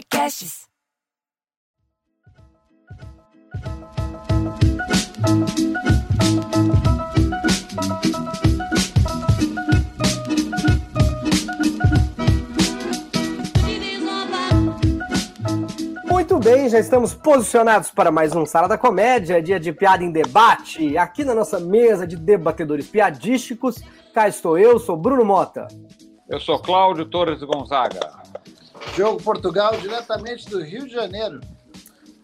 Podcasts. Muito bem, já estamos posicionados para mais um Sala da Comédia, dia de piada em debate. Aqui na nossa mesa de debatedores piadísticos, cá estou eu, sou Bruno Mota. Eu sou Cláudio Torres Gonzaga. Diogo Portugal, diretamente do Rio de Janeiro.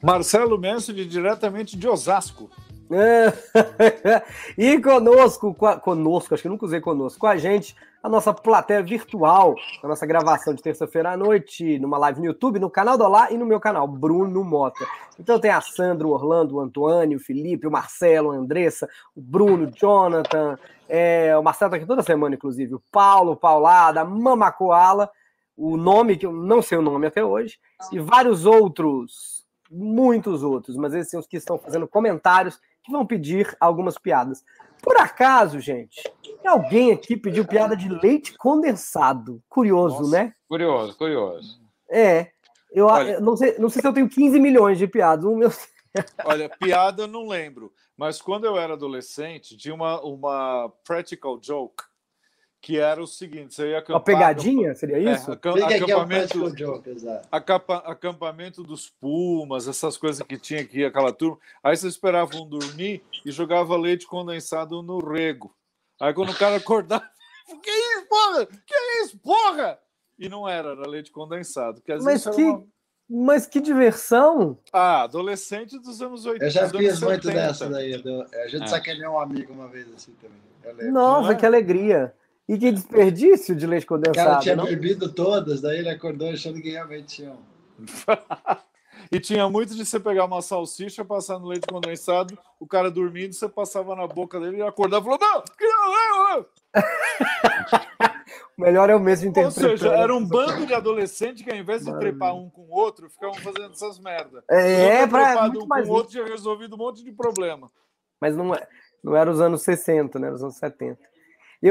Marcelo Menso, diretamente de Osasco. e conosco, conosco, acho que nunca usei conosco, com a gente, a nossa plateia virtual, a nossa gravação de terça-feira à noite, numa live no YouTube, no canal do Olá e no meu canal, Bruno Mota. Então tem a Sandra, o Orlando, o Antônio, o Felipe, o Marcelo, a Andressa, o Bruno, o Jonathan, é, o Marcelo tá aqui toda semana, inclusive, o Paulo, o Paulada, a Mama Koala, o nome que eu não sei o nome até hoje, e vários outros, muitos outros, mas esses são os que estão fazendo comentários que vão pedir algumas piadas. Por acaso, gente, alguém aqui pediu piada de leite condensado. Curioso, Nossa, né? Curioso, curioso. É. Eu, Olha- eu não, sei, não sei se eu tenho 15 milhões de piadas. O meu... Olha, piada eu não lembro, mas quando eu era adolescente, tinha uma, uma practical joke que era o seguinte: você ia acampar. Uma pegadinha? Seria É, isso? acam- Liga aqui é acampamento, acampa- acampamento dos Pumas, essas coisas que tinha aqui, aquela turma. Aí vocês esperavam dormir e jogava leite condensado no rego. Aí quando o cara acordava, que isso, porra? Que isso, porra? E não era, era leite condensado. Mas que- uma- Mas que diversão! Ah, adolescente dos anos 80. Eu já fiz muito 70. dessa daí. A gente É. sacaneou um amigo uma vez assim também. Nossa, é? que alegria! E que desperdício de leite O cara condensado, tinha não? bebido todas, daí ele acordou achando que realmente tinha um. E tinha muito de você pegar uma salsicha, passar no leite condensado, o cara dormindo, você passava na boca dele e acordava e falou: Não! não, não, não." O melhor é o mesmo Ou interpretando. seja, era um bando de adolescentes que ao invés de Maravilha. trepar um com o outro, ficavam fazendo essas merdas. É, ter pra, trepado muito um mais com o outro tinha resolvido um monte de problema. Mas não, é- não era os anos 60, né? Era os anos 70.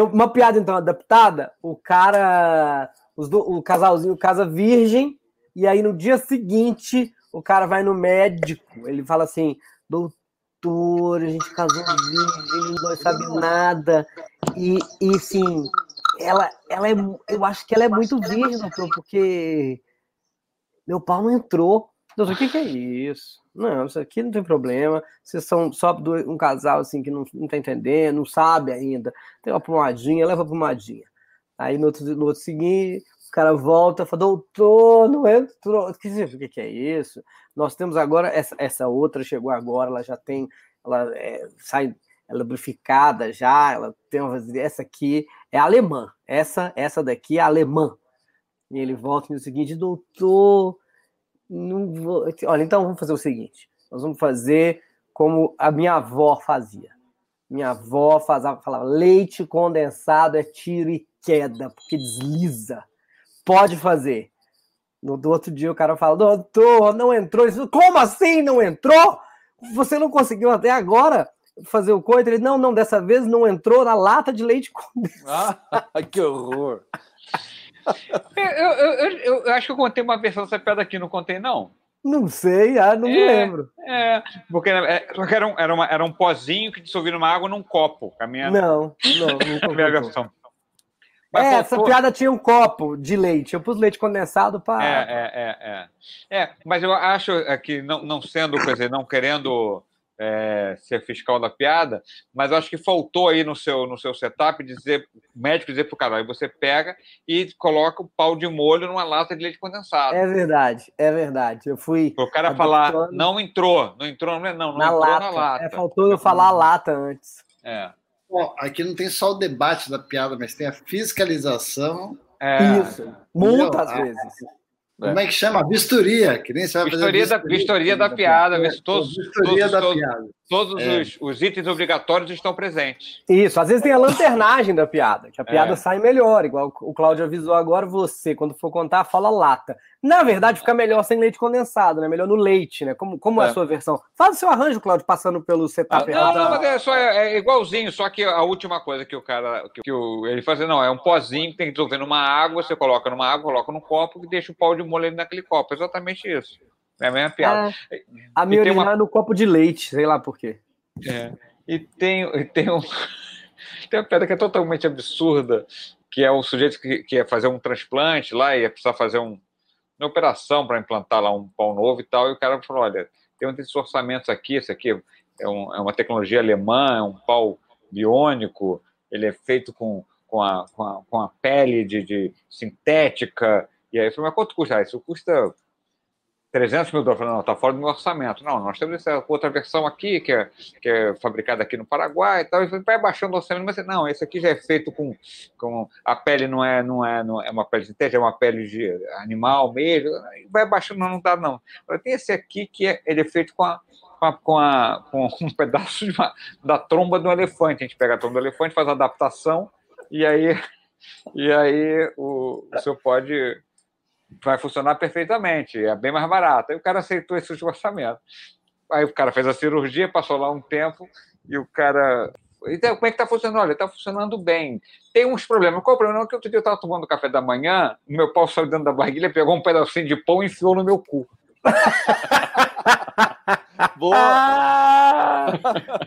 Uma piada, então, adaptada, o cara. Do- o casalzinho casa virgem, e aí no dia seguinte o cara vai no médico. Ele fala assim: doutor, a gente casou virgem, não sabe nada. E, e sim, ela, ela é. Eu acho que ela é muito virgem, doutor, porque meu pau não entrou. Doutor, o que, que é isso? Não, isso aqui não tem problema. Vocês são só um casal assim que não, não tá entendendo, não sabe ainda. Tem uma pomadinha, leva a pomadinha. Aí no outro, no outro seguinte, o cara volta fala, doutor, não entrou. O que, que é isso? Nós temos agora, essa, essa outra chegou agora, ela já tem, ela é, sai, é lubrificada já, ela tem uma, essa aqui é alemã. Essa, essa daqui é alemã. E ele volta no seguinte, doutor, não vou. Olha, então vamos fazer o seguinte: nós vamos fazer como a minha avó fazia. Minha avó fazava, falava: leite condensado é tiro e queda, porque desliza. Pode fazer. No do outro dia o cara fala: doutor, não entrou. Ele, Como assim não entrou? Você não conseguiu até agora fazer o coito? Ele: não, não, dessa vez não entrou na lata de leite condensado. Ah, que horror! Eu, eu, eu, acho que eu contei uma versão dessa piada aqui, não contei, não. Não sei, ah, não me É. lembro. É, porque é, era um, era, uma- era um pozinho que dissolvia numa água num copo. A minha, Não, não, nunca a minha versão. Mas É, essa piada tinha um copo de leite. Eu pus leite condensado É, para. é, é, é. É, mas eu acho é, que, não, não sendo, quer dizer, não querendo é, ser fiscal da piada, mas acho que faltou aí no seu, no seu setup dizer, o médico dizer pro cara, aí você pega e coloca o pau de molho numa lata de leite condensado. É verdade, é verdade. Eu fui o cara adotando- falar, não entrou, não entrou, não, não na entrou lata. na lata. É, faltou eu falar a lata antes. É. Bom, aqui não tem só o debate da piada, mas tem a fiscalização. É. Isso. Muitas Meu, vezes. Como é que chama? Vistoria, que nem você vai fazer. Vistoria da- vistoria da piada, ver se todos- Vistoria todos- da todos- piada. Todos É. os, os itens obrigatórios estão presentes. Isso, às vezes tem a lanternagem da piada, que a piada É. sai melhor, igual o Cláudio avisou agora, você, quando for contar, fala lata. Na verdade, fica melhor sem leite condensado, né? Melhor no leite, né? Como, como é. É. a sua versão? Faz o seu arranjo, Cláudio, passando pelo setup Ah, Não, não, mas é, só, é, é igualzinho, só que a última coisa que o cara. Que, que o, ele fazia, não, é um pozinho que tem que dissolver numa água, você coloca numa água, coloca num copo e deixa o pau de molho naquele copo. Exatamente isso. É a mesma piada. É, a minha uma... é no copo de leite, sei lá por quê. É. E tem, e tem, um, tem uma piada que é totalmente absurda, que é o sujeito que, que ia fazer um transplante lá e ia precisar fazer um, uma operação para implantar lá um pau novo e tal, e o cara falou, olha, tem um desses orçamentos aqui, esse aqui é, um, é uma tecnologia alemã, é um pau biônico, ele é feito com, com, a, com, a, com a pele de, de sintética, e aí eu falei, mas quanto custa? Ah, isso custa 300 mil dólares. Não, está fora do meu orçamento. Não, nós temos essa outra versão aqui, que é, que é fabricada aqui no Paraguai e tal. E vai baixando o orçamento, mas não, esse aqui já é feito com. com a pele não é, não é, não é uma pele sintética, é uma pele de animal mesmo. Vai baixando, não, dá, não. Tem esse aqui que é, ele é feito com a, com, a, com, a, com um pedaço uma, da tromba do elefante. A gente pega a tromba do elefante, faz a adaptação, e aí, e aí o, o senhor pode vai funcionar perfeitamente, é bem mais barato. Aí o cara aceitou esse orçamento. Aí o cara fez a cirurgia, passou lá um tempo, e o cara. Então, como é que está funcionando? Olha, está funcionando bem. Tem uns problemas. Qual o problema? É que outro dia eu estava tomando café da manhã, o meu pau saiu dentro da barriguinha, pegou um pedacinho de pão e enfiou no meu cu. Boa! Ah,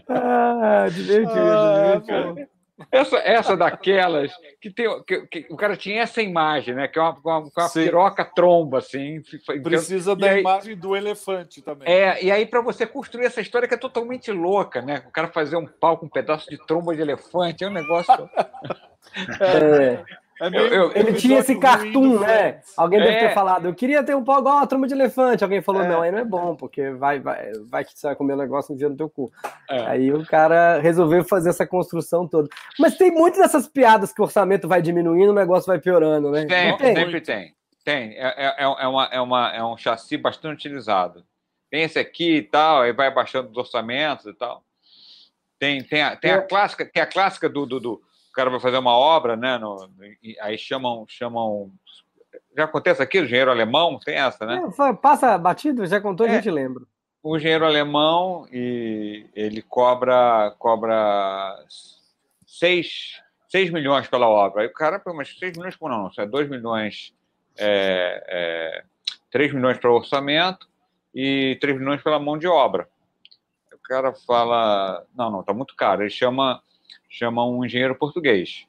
ah, divertido, ah, divertido. Essa, essa daquelas que, tem, que, que, o cara tinha essa imagem, né? Que é uma, uma, uma piroca tromba, assim. Precisa da aí, imagem do elefante também. É, e aí para você construir essa história que é totalmente louca, né? O cara fazer um pau com um pedaço de tromba de elefante, é um negócio. é. É meio, eu, ele tinha esse cartoon, né? Alguém deve é. ter falado, eu queria ter um pau igual a tromba de elefante. Alguém falou, é. não, aí não é bom, porque vai, vai, vai que você vai comer um negócio no dia no teu cu. É. Aí o cara resolveu fazer essa construção toda. Mas tem muitas dessas piadas que o orçamento vai diminuindo, o negócio vai piorando, né? Tem, tem. sempre tem. Tem. É, é, é, é, uma, é, uma, é um chassi bastante utilizado. Tem esse aqui e tal, aí vai baixando os orçamentos e tal. Tem, tem, a, tem a clássica, tem a clássica do, do, do cara vai fazer uma obra, né? No, aí chamam, chamam. Já acontece aqui, o engenheiro alemão, tem essa, né? É, passa batido, já contou, é, a gente lembra. O engenheiro alemão e ele cobra cobra 6, 6 milhões pela obra. Aí o cara, mas 6 milhões por não, é 2 milhões, é, é, 3 milhões para o orçamento e 3 milhões pela mão de obra. O cara fala, não, não, tá muito caro. Ele chama chama um engenheiro português.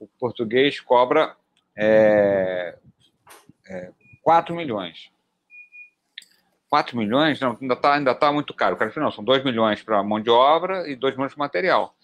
O português cobra é, é, 4 milhões. 4 milhões? Não, ainda está ainda tá muito caro. O cara falou, não, são 2 milhões para mão de obra e 2 milhões para material.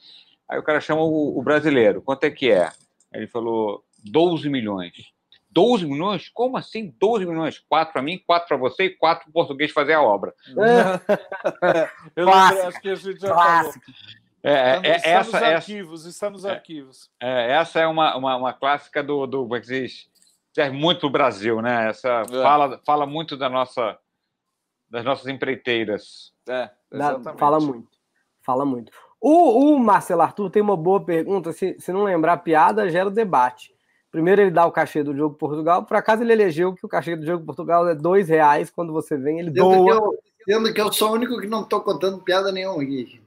Aí o cara chama o, o, brasileiro, quanto é que é? Ele falou, 12 milhões. 12 milhões? Como assim 12 milhões? 4 para mim, 4 para você e 4 para o português fazer a obra. É. Eu acho que a gente já Clássico. falou. É, é, está, nos essa, arquivos, está nos é, arquivos. É, essa é uma, uma, uma, clássica do, do como é que diz? serve muito para o Brasil, né? Essa é. fala, fala muito da nossa, das nossas empreiteiras. É, exatamente. fala muito, fala muito. O, o Marcelo Arthur tem uma boa pergunta. Se, se não lembrar, a piada gera debate. Primeiro ele dá o cachê do jogo Portugal. Por acaso ele elegeu que o cachê do jogo Portugal é dois reais. Quando você vem, ele doa. Que eu, sendo que eu sou o único que não estou contando piada nenhuma aqui.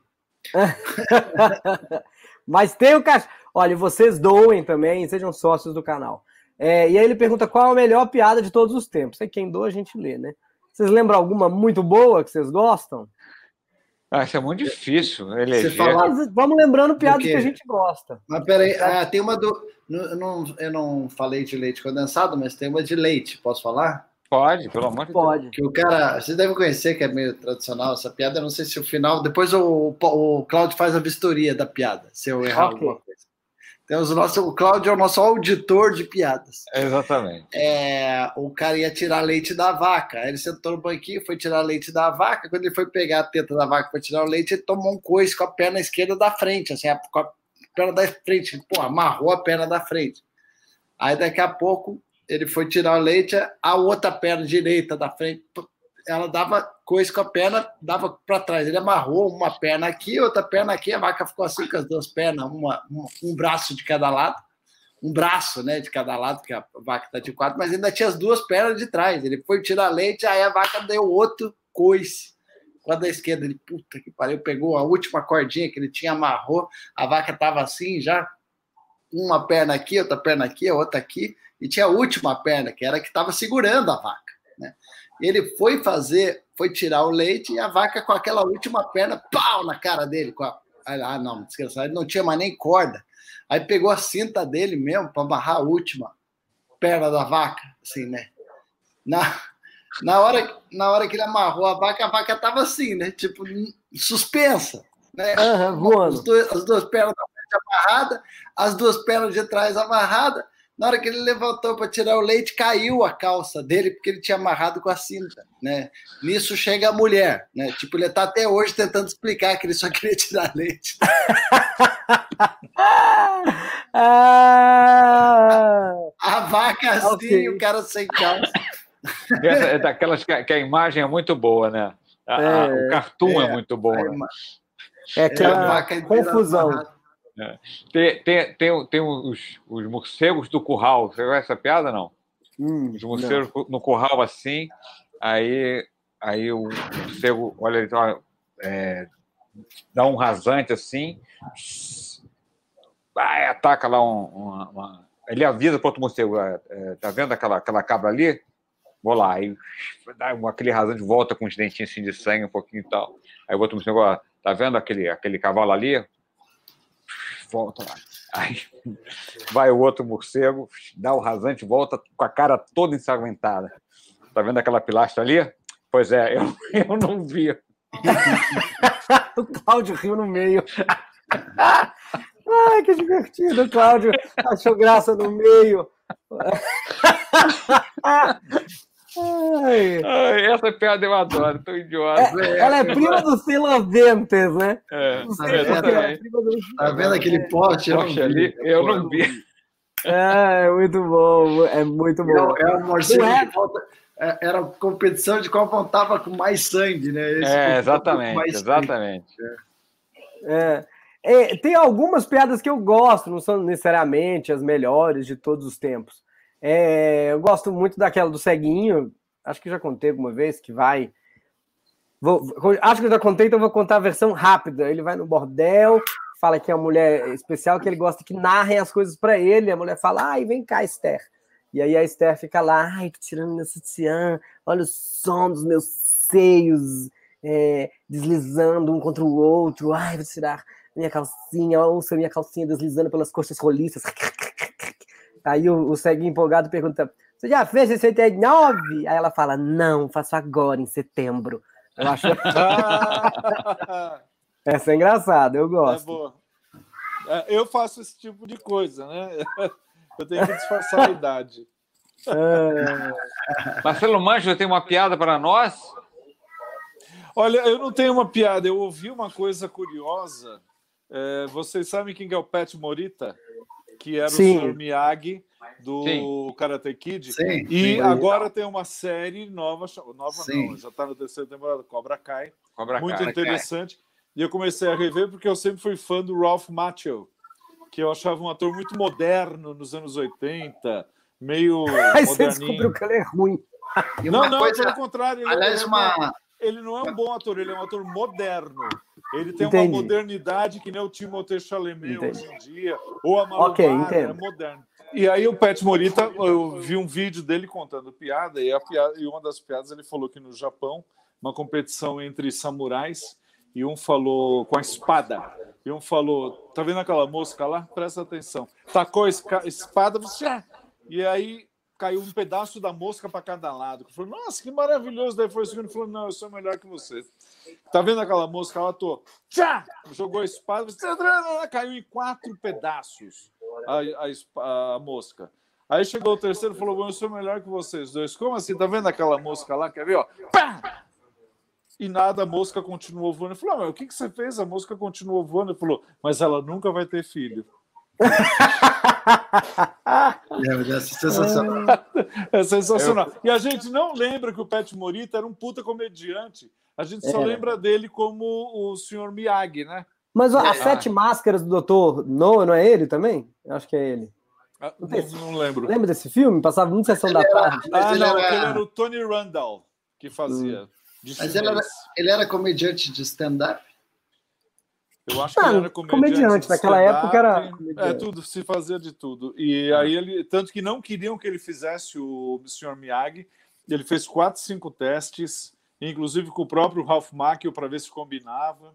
Mas tem o cachê. Olha, vocês doem também, sejam sócios do canal. É, e aí ele pergunta qual é a melhor piada de todos os tempos. Aí quem doa a gente lê, né? Vocês lembram alguma muito boa que vocês gostam? Ah, isso é muito difícil. Eleger. Fala... vamos lembrando piadas que a gente gosta. Mas peraí, ah, tem uma do. Eu não, eu não falei de leite condensado, mas tem uma de leite. Posso falar? Pode, pelo amor de Pode. Deus. Que o cara, vocês devem conhecer que é meio tradicional essa piada. Eu não sei se o final. Depois o, o, Cláudio faz a vistoria da piada, se eu errar okay. alguma coisa. Temos o nosso. O Cláudio é o nosso auditor de piadas. Exatamente. É, o cara ia tirar leite da vaca. Aí ele sentou no banquinho, foi tirar leite da vaca. Quando ele foi pegar a teta da vaca para tirar o leite, ele tomou um coice com a perna esquerda da frente, assim, com a perna da frente. Pô, amarrou a perna da frente. Aí daqui a pouco ele foi tirar o leite, a outra perna direita da frente, ela dava coisa com a perna, dava para trás. Ele amarrou uma perna aqui, outra perna aqui, a vaca ficou assim com as duas pernas, uma, um braço de cada lado, um braço né, de cada lado, porque a vaca está de quatro, mas ainda tinha as duas pernas de trás. Ele foi tirar leite, aí a vaca deu outro coice. A da esquerda, ele, puta que pariu, pegou a última cordinha que ele tinha, amarrou, a vaca estava assim já, uma perna aqui, outra perna aqui, outra aqui, e tinha a última perna, que era a que estava segurando a vaca. Né? Ele foi fazer, foi tirar o leite e a vaca com aquela última perna, pau na cara dele. Com a, ah, não, desgraçado, ele não tinha mais nem corda. Aí pegou a cinta dele mesmo para amarrar a última perna da vaca, assim, né? Na, na, hora, na hora que ele amarrou a vaca, a vaca tava assim, né? Tipo, suspensa. Né? Uhum. As, duas, as duas pernas da frente amarradas, as duas pernas de trás amarradas. Na hora que ele levantou para tirar o leite, caiu a calça dele, porque ele tinha amarrado com a cinta. Né? Nisso chega a mulher. Né? Tipo, ele está até hoje tentando explicar que ele só queria tirar leite. Ah! a vaca assim, okay. o cara sem calça. Essa é daquelas que a, imagem é muito boa, né? A, é, a, o cartoon é, é, muito bom. Né? É aquela confusão. É. Tem, tem, tem, tem os, os morcegos do curral. Você viu essa piada, não? Hum, os morcegos não. no curral assim, aí, aí o morcego, olha, ele é, dá um rasante assim, ataca lá um, uma, uma, Ele avisa para outro morcego: é, é, tá vendo aquela, aquela cabra ali? Vou lá. Aí dá aquele rasante volta com os dentinhos assim de sangue, um pouquinho e tal. Aí o outro morcego: tá vendo aquele, aquele cavalo ali? Volta lá. Aí vai o outro morcego, dá o rasante, volta com a cara toda ensanguentada. Tá vendo aquela pilastra ali? Pois é, eu, eu não vi. o Cláudio riu no meio. Ai, que divertido, Cláudio achou graça no meio. Ai. Ai, essa piada eu adoro, tô idiota. É, ela é prima do Silaventes, né? É, é, tá vendo aquele poste? poste ali? Eu não vi. É, muito bom, é muito bom. É, é um morcego é? é, era competição de qual contava com mais sangue, né? Esse é, exatamente, exatamente. É. É, tem algumas piadas que eu gosto, não são necessariamente as melhores de todos os tempos. É, eu gosto muito daquela do ceguinho, acho que já contei alguma vez, que vai. Vou, acho que eu já contei, então vou contar a versão rápida. Ele vai no bordel, fala que é uma mulher especial, que ele gosta que narrem as coisas para ele. A mulher fala, ai, vem cá, Esther. E aí a Esther fica lá, ai, tirando meu sutiã, olha o som dos meus seios é, deslizando um contra o outro, ai, vou tirar minha calcinha, ouça minha calcinha deslizando pelas coxas roliças. Aí o, o ceguinho empolgado pergunta: Você já fez 69? Aí ela fala: Não, faço agora, em setembro. Eu acho. Essa é engraçada, eu gosto. É boa. É, eu faço esse tipo de coisa, né? Eu tenho que disfarçar a idade. É... Marcelo Mancho tem uma piada para nós? Olha, eu não tenho uma piada, eu ouvi uma coisa curiosa. É, vocês sabem quem é o Pet Morita? Que era Sim. o Sr. Miyagi do Sim. Karate Kid. Sim. E Sim. agora tem uma série nova, nova não, já está na terceira temporada, Cobra Kai. Cobra muito Kai. interessante. E eu comecei a rever porque eu sempre fui fã do Ralph Macchio, que eu achava um ator muito moderno nos anos 80, meio Aí você descobriu que ele é ruim. não, não, coisa... pelo contrário. Ele, Aliás, é uma... ele não é um bom ator, ele é um ator moderno. Ele tem Entendi. uma modernidade que nem o Timothée Chalamet Entendi. hoje em dia, ou a Malu okay, é moderno. E aí o Pet Morita, eu vi um vídeo dele contando piada e, piada, e uma das piadas ele falou que no Japão, uma competição entre samurais, e um falou com a espada, e um falou, tá vendo aquela mosca lá? Presta atenção. Tacou a espada, e aí caiu um pedaço da mosca para cada lado. Falou, nossa, que maravilhoso. Daí foi o segundo e falou, não, eu sou melhor que você. Tá vendo aquela mosca? Ela tô, tchá! Jogou a espada, caiu em quatro pedaços a, a, a mosca. Aí chegou o terceiro e falou, bom, eu sou melhor que vocês dois. Como assim? Tá vendo aquela mosca lá? Quer ver? Ó? Pá! E nada, a mosca continuou voando. Ele falou, ah, mas o que, que você fez? A mosca continuou voando. Ele falou, mas ela nunca vai ter filho. é, é sensacional. É sensacional. E a gente não lembra que o Pet Morita era um puta comediante. A gente só é. lembra dele como o senhor Miyagi, né? Mas as é. Sete Máscaras do Doutor Noah, não é ele também? Eu acho que é ele. Ah, não, não, não, lembro. Lembra desse filme? Passava muito sessão da tarde. ah, não, era... ele era o Tony Randall que fazia. Hum. Mas ele era, ele era comediante de stand-up? Eu acho que ele era comediante. comediante, naquela época era É, tudo, se fazia de tudo. E aí ele, tanto que não queriam que ele fizesse o Sr. Miyagi, ele fez quatro, cinco testes, inclusive com o próprio Ralph Macchio para ver se combinava.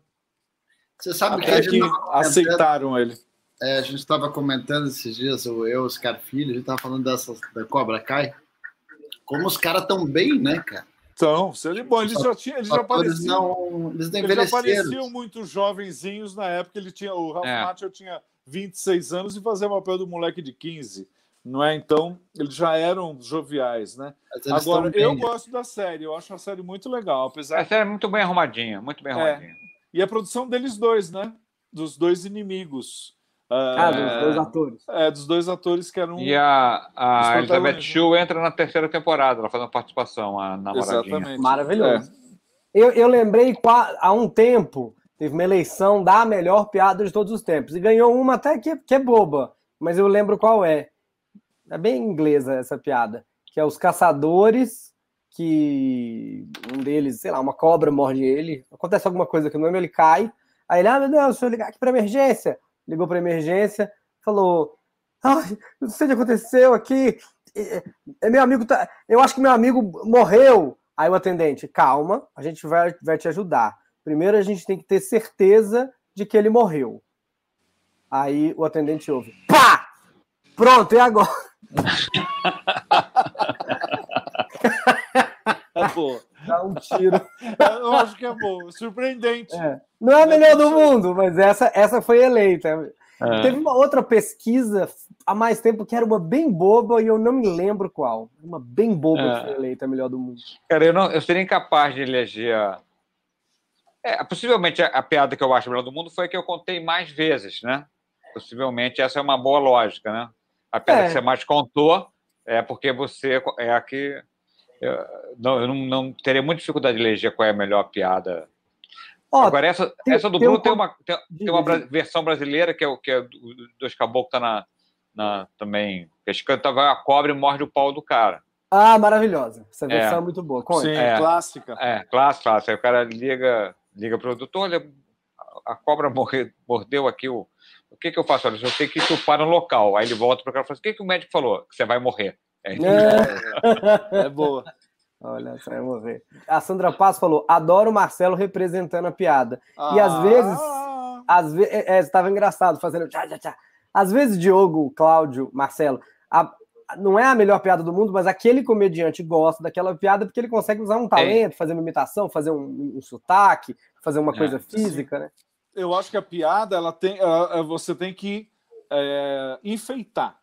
Você sabe que Até a gente que comentando- aceitaram ele. É, a gente estava comentando esses dias, eu, eu, os caras filhos, a gente estava falando dessa da Cobra Kai. Como os caras estão bem, né, cara? Então, se ele, bom, eles já tinham, eles já pareciam, não, eles não eles já pareciam muito jovenzinhos na época. Ele tinha, o Ralph É. Macchio tinha 26 anos e fazia o papel do moleque de 15. Não é? Então, eles já eram joviais, né? Agora, eu gosto da série, eu acho a série muito legal, apesar A série é muito bem arrumadinha, muito bem É. arrumadinha. E a produção deles dois, né? Dos dois inimigos. Ah, Ah, dos dois atores. é, dos dois atores que eram. E a, a Elizabeth. Shue entra na terceira temporada, ela faz uma participação, a namoradinha. Exatamente. Maravilhoso. É. Eu, eu lembrei há um tempo, teve uma eleição da melhor piada de todos os tempos. E ganhou uma até que, que é boba, mas eu lembro qual é. É bem inglesa essa piada. Que é os caçadores, que um deles, sei lá, uma cobra morde ele. Acontece alguma coisa que não ele cai. Aí ele, ah, meu Deus, deixa eu ligar aqui para emergência. Ligou para emergência, falou: Ai, não sei o que aconteceu aqui. Meu amigo tá. Eu acho que meu amigo morreu. Aí o atendente, calma, a gente vai, vai te ajudar. Primeiro a gente tem que ter certeza de que ele morreu. Aí o atendente ouve. Pá! Pronto, e agora? É boa. Dá um tiro. Eu acho que é boa. Surpreendente. É. Não é a melhor do mundo, mas essa, essa foi eleita. É. Teve uma outra pesquisa há mais tempo que era uma bem boba e eu não me lembro qual. Uma bem boba É. que foi eleita a melhor do mundo. Cara, eu, não, eu seria incapaz de eleger. a- É, possivelmente a, a piada que eu acho melhor do mundo foi a que eu contei mais vezes, né? Possivelmente essa é uma boa lógica, né? A piada É. que você mais contou é porque você é a que. Eu, não, eu não, não teria muita dificuldade de eleger qual é a melhor piada. Ó, Agora, essa, tem- essa do tem Bruno um tem uma, tem, tem uma bra- versão brasileira que é o que é do, dos caboclos tá na, na também pescando, tava a cobra e morde o pau do cara. Ah, maravilhosa. Essa versão é, muito boa. Conta. Sim, É. clássica. É, clássico, clássico. Aí o cara liga, liga para o doutor, olha, a cobra morre- mordeu aqui o. O que, que eu faço? Olha, eu tenho que chupar no local. Aí ele volta para o cara e fala assim: o que, que o médico falou? Que você vai morrer. Ele É. É boa. Olha, essa vai morrer. A Sandra Paz falou: adoro o Marcelo representando a piada. E às Ah, vezes- Às vezes, é, estava engraçado fazendo tchá, tchá, tchá. Às vezes, Diogo, Cláudio, Marcelo, a- não é a melhor piada do mundo, mas aquele comediante gosta daquela piada porque ele consegue usar um talento, fazer uma imitação, fazer um, um sotaque, fazer uma É, coisa física, né? Eu acho que a piada ela tem, ela- você tem que é, enfeitar,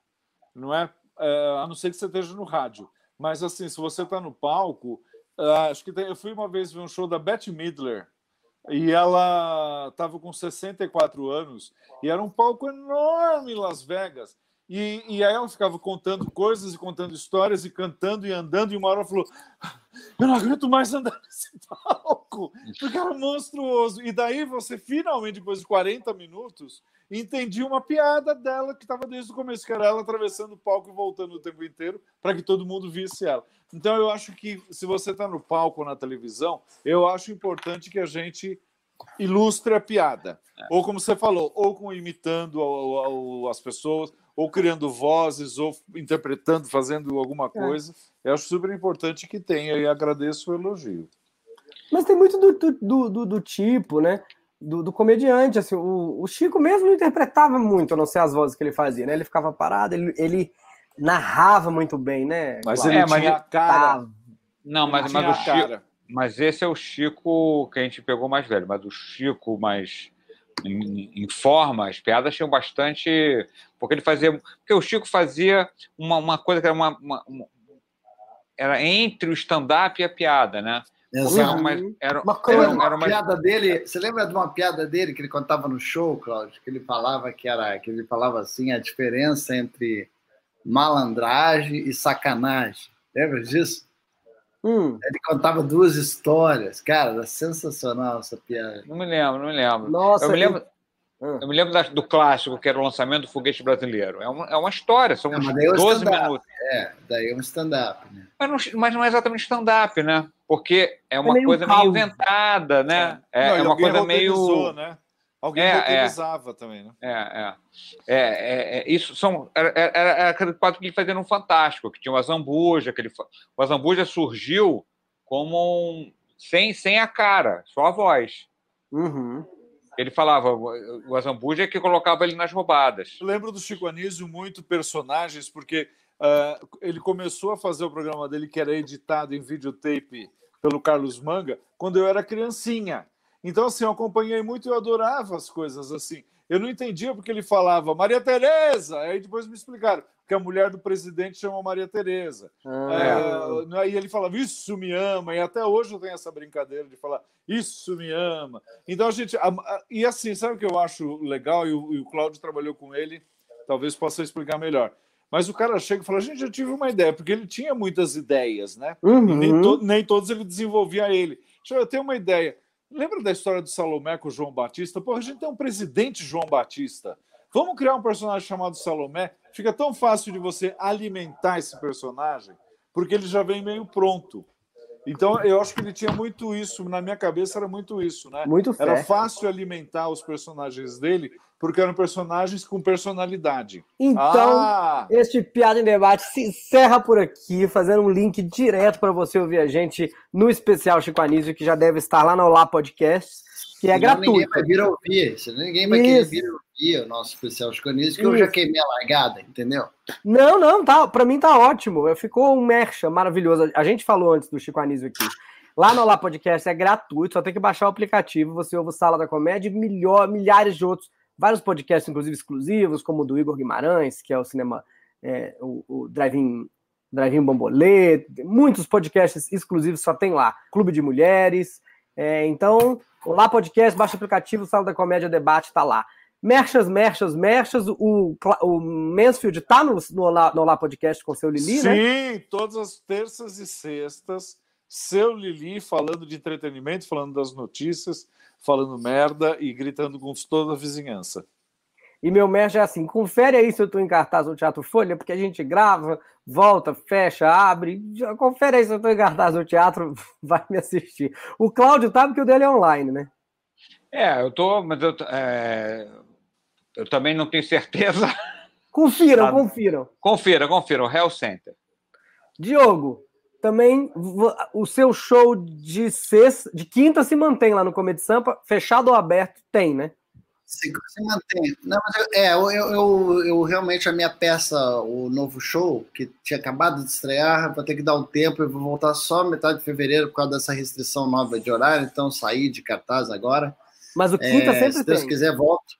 não é? É, A não ser que você esteja no rádio. Mas assim, se você está no palco, acho que tem- eu fui uma vez ver um show da Bette Midler e ela estava com 64 anos e era um palco enorme em Las Vegas. E, e aí ela ficava contando coisas e contando histórias e cantando e andando. E uma hora ela falou: Eu não aguento mais andar nesse palco, porque era monstruoso. E daí você finalmente, depois de 40 minutos, entendi uma piada dela que estava desde o começo, que era ela atravessando o palco e voltando o tempo inteiro para que todo mundo visse ela. Então eu acho que se você está no palco ou na televisão, eu acho importante que a gente ilustre a piada. Ou como você falou, ou com imitando ao- ao- as pessoas, ou criando vozes, ou interpretando, fazendo alguma coisa. Eu acho super importante que tenha e agradeço o elogio. Mas tem muito do, do, do- do- tipo, né? Do, do comediante, assim, o, o Chico mesmo não interpretava muito, a não ser as vozes que ele fazia, né? Ele ficava parado, ele, ele narrava muito bem, né? Mas Cláudio? ele É, mas tinha a cara. Não, mas, mas tinha o Chico, cara. Mas esse é o Chico que a gente pegou mais velho, mas o Chico mais em, em forma, as piadas tinham bastante. Porque ele fazia. Porque o Chico fazia uma, uma coisa que era uma, uma- uma- era entre o stand-up e a piada, né? Exato. uma, era, Uma era, era uma- piada dele, você lembra de uma piada dele que ele contava no show, Cláudio? Que ele falava que era, que ele falava assim, a diferença entre malandragem e sacanagem. Lembra disso? Hum, Ele contava duas histórias. Cara, era sensacional essa piada. Não me lembro, não me lembro. nossa, eu me lembro, Ah. eu me lembro da- do clássico, que era o lançamento do foguete brasileiro. É uma, é uma história, são Não, uns mas daí é o 12 stand-up. minutos. É, daí é um stand-up, né? Mas não, mas não é exatamente stand-up, né? Porque é uma meio coisa meio inventada, né? É, Não, é uma coisa meio. né? Alguém É, roteirizava também, né? É, é. É, é, é, isso são. Era, era, era aquele quadro que ele fazia no Fantástico, que tinha o Azambuja. Que ele, fa- o Azambuja surgiu como um, sem, sem a cara, só a voz. Uhum. Ele falava, o Azambuja é que colocava ele nas roubadas. Eu lembro do Chico Anísio muito personagens, porque ah, ele começou a fazer o programa dele, que era editado em videotape pelo Carlos Manga, quando eu era criancinha. Então, assim, eu acompanhei muito e eu adorava as coisas assim. Eu não entendia porque ele falava Maria Tereza, aí depois me explicaram que a mulher do presidente chama Maria Tereza. Ah, É, aí ele falava, isso me ama, e até hoje eu tenho essa brincadeira de falar, isso me ama. Então a gente. e assim, sabe o que eu acho legal? E o, e o Cláudio trabalhou com ele, talvez possa explicar melhor. Mas o cara chega e fala, gente, eu tive uma ideia, porque ele tinha muitas ideias, né? E nem, uhum. to- nem todos ele desenvolvia ele. Deixa eu eu tenho uma ideia. Lembra da história do Salomé com o João Batista? Pô, a gente tem um presidente João Batista. Vamos criar um personagem chamado Salomé? Fica tão fácil de você alimentar esse personagem, porque ele já vem meio pronto. Então, eu acho que ele tinha muito isso, na minha cabeça era muito isso, né? Muito Era fé. fácil alimentar os personagens dele, porque eram personagens com personalidade. Então, ah, Este Piada em Debate se encerra por aqui, fazendo um link direto para você ouvir a gente no especial Chico Anísio, que já deve estar lá no Olá Podcast, que é Senão Ninguém gratuito. vai vir ouvir. Senão ninguém vai querer Isso. vir ouvir o nosso especial Chiconismo, que eu já Isso. queimei a largada, entendeu? Não, não, tá, para mim tá ótimo. Ficou um mercha maravilhoso. A gente falou antes do Chico Anísio aqui. Lá no Olá Podcast é gratuito, só tem que baixar o aplicativo. Você ouve o Sala da Comédia e milho- milhares de outros, vários podcasts, inclusive exclusivos, como o do Igor Guimarães, que é o cinema, é, o, o Drive-In Drive Bambolê, muitos podcasts exclusivos só tem lá. Clube de Mulheres. É, então, Olá Podcast, baixa o aplicativo, Sala da Comédia Debate tá lá. Merchas, merchas, merchas. O, o Mansfield tá no, no, Olá, no Olá Podcast com o seu Lili, sim, né? todas as terças e sextas, seu Lili falando de entretenimento, falando das notícias, falando merda e gritando com toda a vizinhança. E meu merch é assim: confere aí se eu tô em cartaz no Teatro Folha, porque a gente grava, volta, fecha, abre. Confere aí se eu tô em cartaz no teatro, vai me assistir. O Cláudio tá porque o dele é online, né? É, eu tô, mas eu, é, eu também não tenho certeza. Confiram, Tá. confiram. Confira, confira, o Hell Center. Diogo, também o seu show de sexta, de quinta se mantém lá no Comedy Sampa, fechado ou aberto? Tem, né? Se, se mantém. Não, mas eu, é, eu, eu, eu, eu realmente, a minha peça, o novo show, que tinha acabado de estrear, vou ter que dar um tempo, eu vou voltar só metade de fevereiro por causa dessa restrição nova de horário, então saí de cartaz agora. Mas o quinta É, sempre se Deus tem. quiser, volto.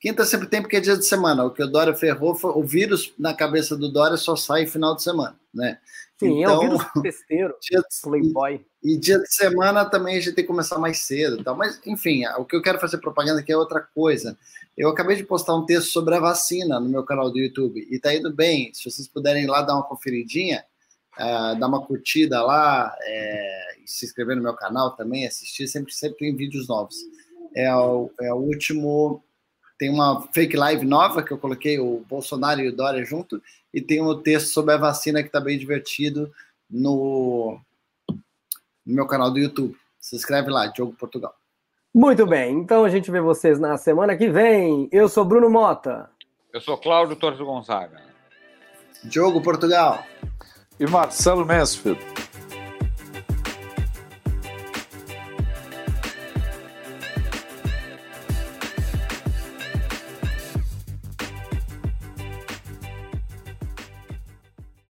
Quinta sempre tem porque é dia de semana. O que o Dória ferrou foi o vírus na cabeça do Dória só sai final de semana, né? Sim, é então- vírus besteiro, Dia de- playboy. E dia de semana também a gente tem que começar mais cedo e tal. Mas, enfim, o que eu quero fazer propaganda aqui é outra coisa. Eu acabei de postar um texto sobre a vacina no meu canal do YouTube e tá indo bem. Se vocês puderem ir lá dar uma conferidinha, ah, dar uma curtida lá, é, e se inscrever no meu canal também, assistir, sempre, sempre tem vídeos novos. É o, é o último. Tem uma fake live nova que eu coloquei o Bolsonaro e o Dória junto, e tem um texto sobre a vacina que tá bem divertido no, no meu canal do YouTube. Se inscreve lá, Diogo Portugal. Muito bem, então a gente vê vocês na semana que vem. Eu sou Bruno Mota. Eu sou Cláudio Torres Gonzaga. Diogo Portugal. E Marcelo Mansfield.